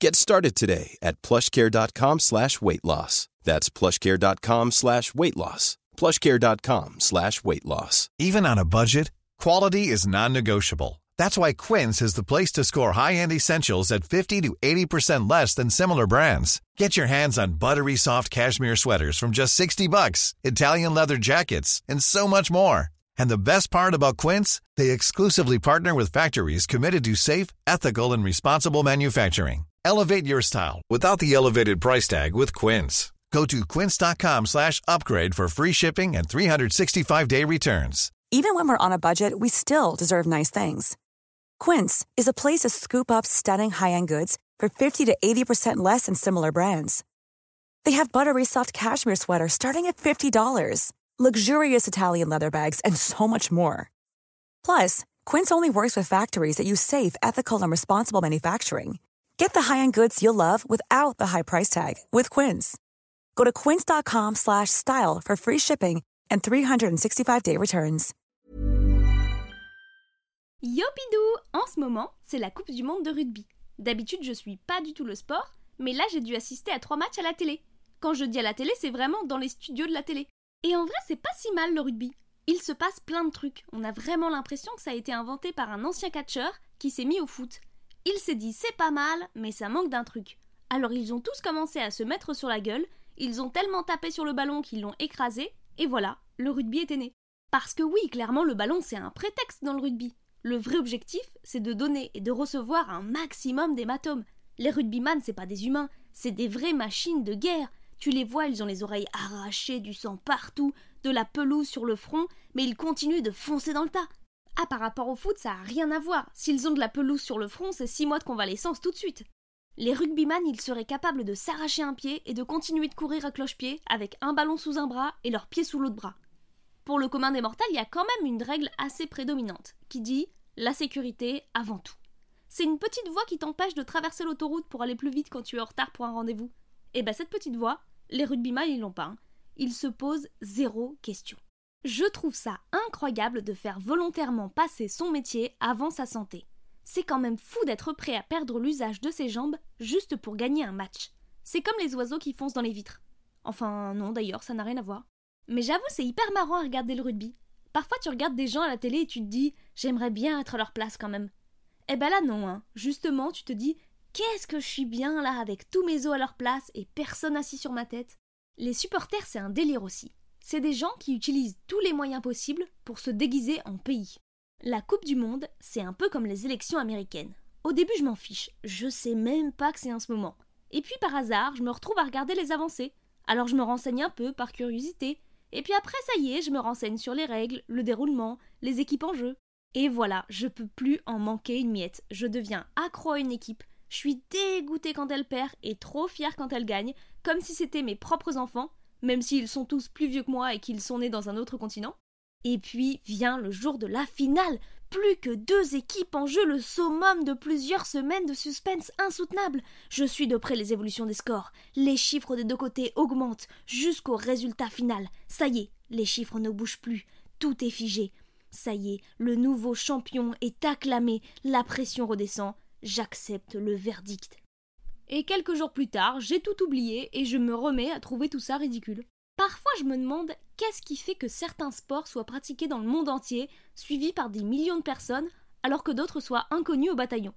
Get started today at plushcare.com slash weight loss. That's plushcare.com slash weight loss. plushcare.com slash weight loss. Even on a budget, quality is non-negotiable. That's why Quince is the place to score high-end essentials at 50 to 80% less than similar brands. Get your hands on buttery soft cashmere sweaters from just 60 bucks, Italian leather jackets, and so much more. And the best part about Quince, they exclusively partner with factories committed to safe, ethical, and responsible manufacturing. Elevate your style without the elevated price tag with Quince. Go to quince.com slash upgrade for free shipping and 365-day returns. Even when we're on a budget, we still deserve nice things. Quince is a place to scoop up stunning high-end goods for 50 to 80% less than similar brands. They have buttery soft cashmere sweaters starting at $50, luxurious Italian leather bags, and so much more. Plus, Quince only works with factories that use safe, ethical, and responsible manufacturing. Get the high-end goods you'll love without the high price tag with Quince. Go to quince.com slash style for free shipping and 365-day returns. Yopidou En ce moment, c'est la Coupe du Monde de rugby. D'habitude, je suis pas du tout le sport, mais là, j'ai dû assister à trois matchs à la télé. Quand je dis à la télé, c'est vraiment dans les studios de la télé. Et en vrai, c'est pas si mal le rugby. Il se passe plein de trucs. On a vraiment l'impression que ça a été inventé par un ancien catcheur qui s'est mis au foot. Il s'est dit c'est pas mal, mais ça manque d'un truc. Alors ils ont tous commencé à se mettre sur la gueule, ils ont tellement tapé sur le ballon qu'ils l'ont écrasé, et voilà, le rugby était né. Parce que oui, clairement, le ballon c'est un prétexte dans le rugby. Le vrai objectif, c'est de donner et de recevoir un maximum d'hématomes. Les rugbyman, c'est pas des humains, c'est des vraies machines de guerre. Tu les vois, ils ont les oreilles arrachées, du sang partout, de la pelouse sur le front, mais ils continuent de foncer dans le tas. Ah, par rapport au foot, ça a rien à voir. S'ils ont de la pelouse sur le front, c'est six mois de convalescence tout de suite. Les rugbyman, ils seraient capables de s'arracher un pied et de continuer de courir à cloche-pied avec un ballon sous un bras et leur pied sous l'autre bras. Pour le commun des mortels, il y a quand même une règle assez prédominante qui dit la sécurité avant tout. C'est une petite voie qui t'empêche de traverser l'autoroute pour aller plus vite quand tu es en retard pour un rendez-vous. Et bah cette petite voie, les rugbyman ils l'ont pas. Hein. Ils se posent zéro question. Je trouve ça incroyable de faire volontairement passer son métier avant sa santé. C'est quand même fou d'être prêt à perdre l'usage de ses jambes juste pour gagner un match. C'est comme les oiseaux qui foncent dans les vitres. Enfin, non, d'ailleurs, ça n'a rien à voir. Mais j'avoue, c'est hyper marrant à regarder le rugby. Parfois, tu regardes des gens à la télé et tu te dis, j'aimerais bien être à leur place quand même. Eh ben là, non, hein. Justement, tu te dis, qu'est-ce que je suis bien là avec tous mes os à leur place et personne assis sur ma tête. Les supporters, c'est un délire aussi c'est des gens qui utilisent tous les moyens possibles pour se déguiser en pays. La Coupe du Monde, c'est un peu comme les élections américaines. Au début, je m'en fiche, je sais même pas que c'est en ce moment. Et puis par hasard, je me retrouve à regarder les avancées. Alors je me renseigne un peu par curiosité. Et puis après, ça y est, je me renseigne sur les règles, le déroulement, les équipes en jeu. Et voilà, je peux plus en manquer une miette. Je deviens accro à une équipe. Je suis dégoûtée quand elle perd et trop fière quand elle gagne, comme si c'était mes propres enfants même s'ils sont tous plus vieux que moi et qu'ils sont nés dans un autre continent. Et puis vient le jour de la finale, plus que deux équipes en jeu, le summum de plusieurs semaines de suspense insoutenable. Je suis de près les évolutions des scores. Les chiffres des deux côtés augmentent jusqu'au résultat final. Ça y est, les chiffres ne bougent plus. Tout est figé. Ça y est, le nouveau champion est acclamé. La pression redescend. J'accepte le verdict. Et quelques jours plus tard, j'ai tout oublié et je me remets à trouver tout ça ridicule. Parfois, je me demande qu'est-ce qui fait que certains sports soient pratiqués dans le monde entier, suivis par des millions de personnes, alors que d'autres soient inconnus au bataillon?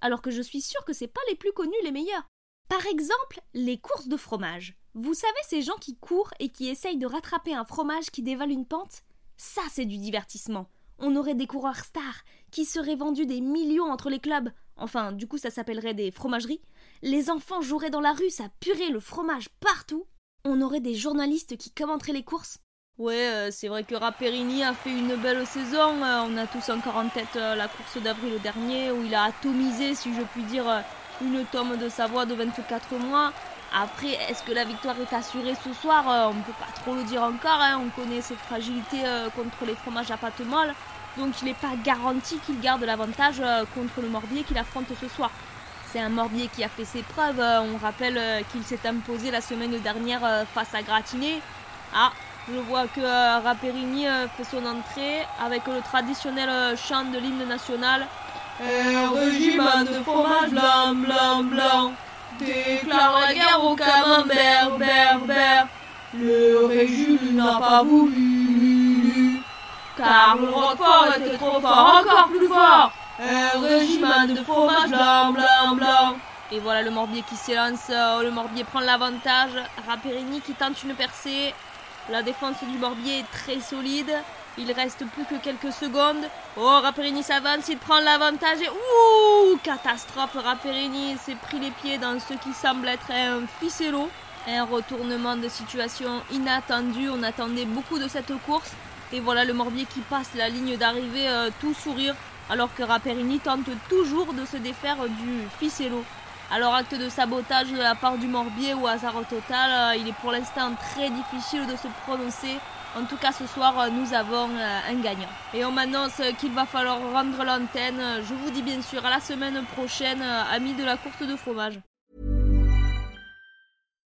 Alors que je suis sûre que c'est pas les plus connus les meilleurs. Par exemple, les courses de fromage. Vous savez ces gens qui courent et qui essayent de rattraper un fromage qui dévale une pente? Ça, c'est du divertissement. On aurait des coureurs stars qui seraient vendus des millions entre les clubs. Enfin, du coup, ça s'appellerait des fromageries les enfants joueraient dans la rue, ça purait le fromage partout. On aurait des journalistes qui commenteraient les courses. Ouais, euh, c'est vrai que Rapperini a fait une belle saison. Euh, on a tous encore en tête euh, la course d'avril dernier où il a atomisé, si je puis dire, une tome de Savoie de 24 mois. Après, est-ce que la victoire est assurée ce soir euh, On ne peut pas trop le dire encore. Hein. On connaît ses fragilités euh, contre les fromages à pâte molle. Donc il n'est pas garanti qu'il garde l'avantage euh, contre le Morbier qu'il affronte ce soir. C'est un Morbier qui a fait ses preuves. On rappelle qu'il s'est imposé la semaine dernière face à Gratiné. Ah, je vois que Raperini fait son entrée avec le traditionnel chant de l'hymne national. Un régime de fromage blanc, blanc, blanc déclare la guerre au camembert, ber, Le régime n'a pas voulu, car le Roquefort était trop fort, encore plus fort. Un régime de fromage blanc, blanc, blanc. Et voilà le Morbier qui s'élance, euh, le Morbier prend l'avantage, Raperini qui tente une percée. La défense du Morbier est très solide. Il reste plus que quelques secondes. Oh, Raperini s'avance, il prend l'avantage et... Ouh Catastrophe, Raperini s'est pris les pieds dans ce qui semble être un ficello. Un retournement de situation inattendu. On attendait beaucoup de cette course. Et voilà le Morbier qui passe la ligne d'arrivée euh, tout sourire. Alors que Raperini tente toujours de se défaire du ficello. Alors acte de sabotage de la part du Morbier ou hasard total, euh, il est pour l'instant très difficile de se prononcer. En tout cas, ce soir, nous avons euh, un gagnant. Et on m'annonce qu'il va falloir rendre l'antenne. Je vous dis bien sûr à la semaine prochaine, euh, amis de la course de fromage.